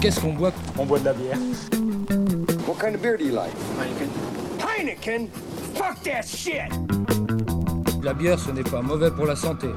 Qu'est-ce qu'on boit? On boit de la bière. What kind of beer do you like? Heineken? Fuck that shit! La bière, ce n'est pas mauvais pour la santé.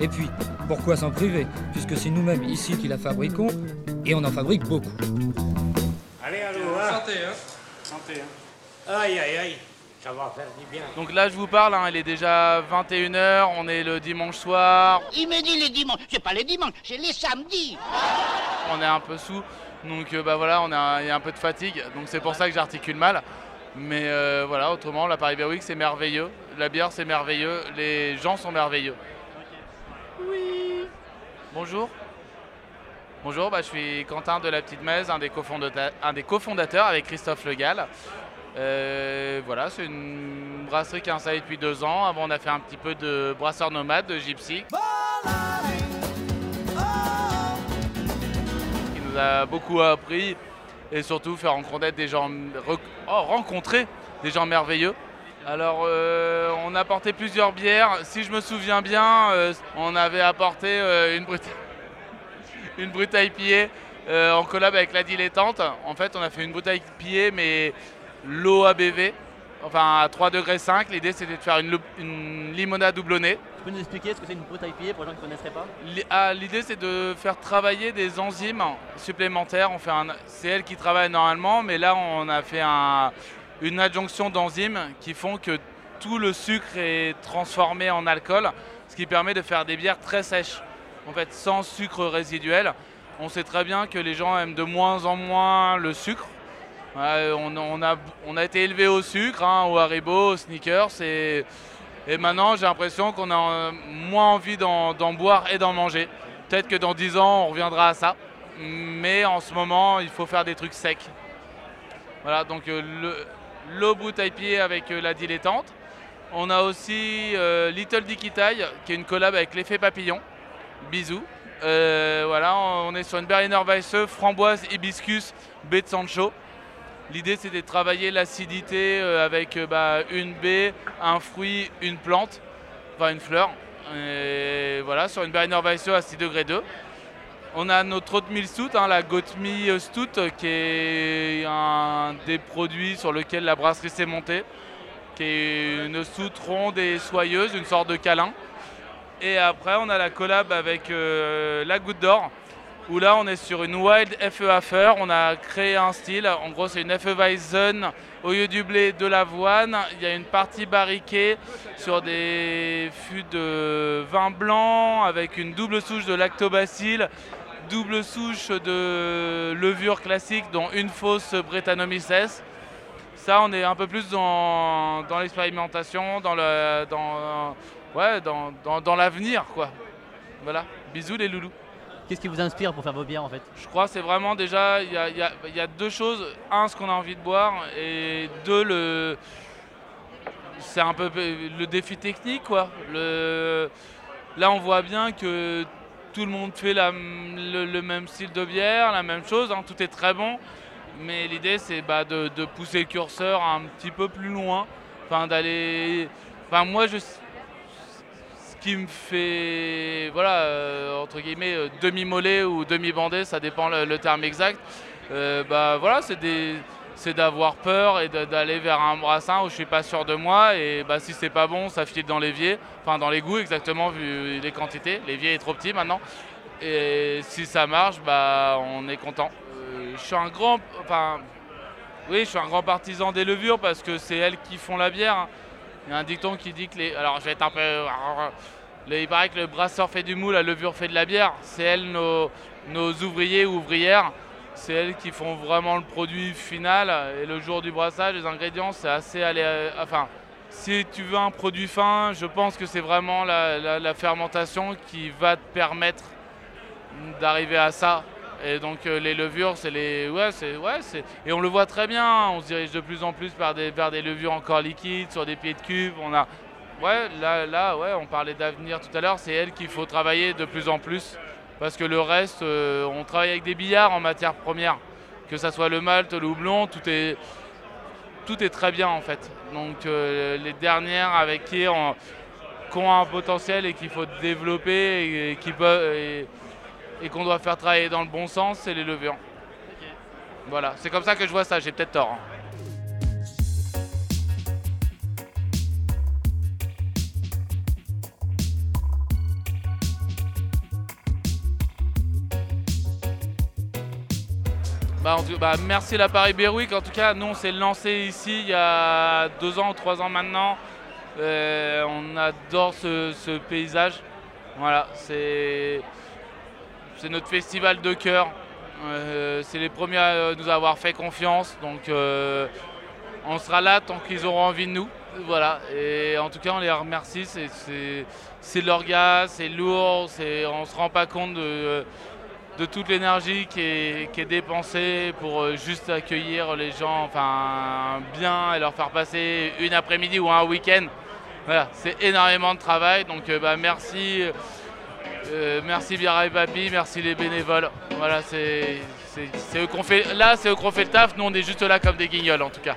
Et puis, pourquoi s'en priver? Puisque c'est nous-mêmes ici qui la fabriquons, et on en fabrique beaucoup. Allez, allô, Santé, hein Santé, hein Aïe, aïe, aïe, ça va faire du bien. Donc là, je vous parle, hein, il est déjà 21h, on est le dimanche soir, Il me dit les dimanches. C'est pas les dimanches, c'est les samedis. on est un peu sous. Donc euh, bah voilà, on a, il y a un peu de fatigue, donc c'est pour ça que j'articule mal. Mais euh, voilà, autrement, la Paris Beer Week, c'est merveilleux. La bière, c'est merveilleux. Les gens sont merveilleux. Oui. Bonjour. Bonjour, bah, je suis Quentin de la Petite Messe, un des cofondateurs, un des cofondateurs avec Christophe Legal. Euh, voilà, c'est une brasserie qui est installée depuis deux ans. Avant, on a fait un petit peu de brasseur nomade, de gypsy. qui nous a beaucoup appris et surtout faire rencontrer des gens, oh, rencontrer des gens merveilleux. Alors, euh, on a apporté plusieurs bières. Si je me souviens bien, euh, on avait apporté euh, une brute, une brute euh, en collab avec la dilettante. En fait, on a fait une brute IPA, mais l'eau ABV, enfin à 3 degrés 5. L'idée, c'était de faire une, limonade doublonnée. Tu peux nous expliquer ce que c'est une brute IPA pour les gens qui ne connaisseraient pas ah, L'idée, c'est de faire travailler des enzymes supplémentaires. On fait C'est elle qui travaille normalement, mais là, on a fait un- une adjonction d'enzymes qui font que tout le sucre est transformé en alcool, ce qui permet de faire des bières très sèches, en fait, sans sucre résiduel. On sait très bien que les gens aiment de moins en moins le sucre. On, a, été élevé au sucre, hein, au Haribo, au Snickers, et, maintenant j'ai l'impression qu'on a euh, moins envie d'en boire et d'en manger. Peut-être que dans 10 ans on reviendra à ça, mais en ce moment il faut faire des trucs secs. Voilà, donc euh, le- l'eau brute IPA avec euh, la dilettante. On a aussi euh, Little Dicky Tie, qui est une collab avec l'effet papillon. Bisous. Voilà, on est sur une Berliner Weisse, framboise, hibiscus, baie de Sancho. L'idée c'était de travailler l'acidité euh, avec euh, bah, une baie, un fruit, une plante, enfin une fleur. Voilà, sur une Berliner Weisse à 6 degrés 2. On a notre oatmeal stout, hein, la Stout, euh, qui est un des produits sur lequel la brasserie s'est montée, qui est une stout ronde et soyeuse, une sorte de câlin. Et après, on a la collab avec la Goutte d'Or, où là, on est sur une Wild FE. On a créé un style. En gros, c'est une FE Weizen au lieu du blé, de l'avoine. Il y a une partie barriquée sur des fûts de vin blanc avec une double souche de lactobacille, double souche de levure classique, dont une fausse Brettanomyces. Ça, on est un peu plus dans, l'expérimentation, dans l'avenir. Voilà. Bisous les loulous. Qu'est-ce qui vous inspire pour faire vos bières en fait? Je crois que c'est vraiment déjà, il y a, deux choses. Un, ce qu'on a envie de boire, et deux, le, c'est un peu le défi technique, quoi. Là, on voit bien que tout le monde fait la- le, même style de bière, la même chose, hein, tout est très bon. Mais l'idée, c'est bah, de, de pousser le curseur un petit peu plus loin, enfin d'aller. Enfin, moi, je, qui me fait, voilà, euh, entre guillemets, euh, demi-mollet ou demi-bandé, ça dépend le, terme exact. Euh, bah voilà, c'est des, c'est d'avoir peur et d'aller vers un brassin où je suis pas sûr de moi et bah si c'est pas bon, ça file dans l'évier, enfin dans l'égout exactement vu les quantités. L'évier est trop petit maintenant. Et si ça marche, bah on est content. Je suis un grand, enfin, oui, je suis un grand partisan des levures parce que c'est elles qui font la bière. Il y a un dicton qui dit que les. Alors je vais être un peu. Il paraît que le brasseur fait du moule, la levure fait de la bière. C'est elles nos, nos ouvriers ou ouvrières. C'est elles qui font vraiment le produit final. Et le jour du brassage, les ingrédients, c'est assez allé. Enfin, si tu veux un produit fin, je pense que c'est vraiment la, fermentation qui va te permettre d'arriver à ça. Et donc euh, les levures, c'est les. Ouais, c'est. Ouais. Et on le voit très bien, on se dirige de plus en plus vers des, vers des levures encore liquides, sur des pieds de cube. On a. Ouais, là, là, ouais, on parlait d'avenir tout à l'heure, c'est elle qu'il faut travailler de plus en plus. Parce que le reste, euh, on travaille avec des billards en matière première. Que ça soit le malt, le houblon, tout est, tout est très bien en fait. Donc euh, les dernières avec qui on, qui ont un potentiel et qu'il faut développer et, et qui peuvent et, et qu'on doit faire travailler dans le bon sens, c'est les levures. Voilà, c'est comme ça que je vois ça, j'ai peut-être tort. hein. Bah, en tout- bah, merci la Paris Berwick. En tout cas, nous on s'est lancé ici il y a deux ans ou trois ans maintenant. Euh, on adore ce, ce paysage. Voilà, c'est notre festival de cœur. Euh, c'est les premiers à nous avoir fait confiance. Donc euh, on sera là tant qu'ils auront envie de nous. Voilà. Et en tout cas, on les remercie. C'est- de l'orga, c'est lourd. On se rend pas compte de, de toute l'énergie qui est, dépensée pour euh, juste accueillir les gens enfin, bien et leur faire passer une après-midi ou un week-end. Voilà, c'est énormément de travail. Donc euh, bah, merci. Euh, merci Biara et Papi, merci les bénévoles. Voilà, c'est- c'est eux qu'on fait. Là, c'est eux qu'on fait le taf. Nous, on est juste là comme des guignols en tout cas.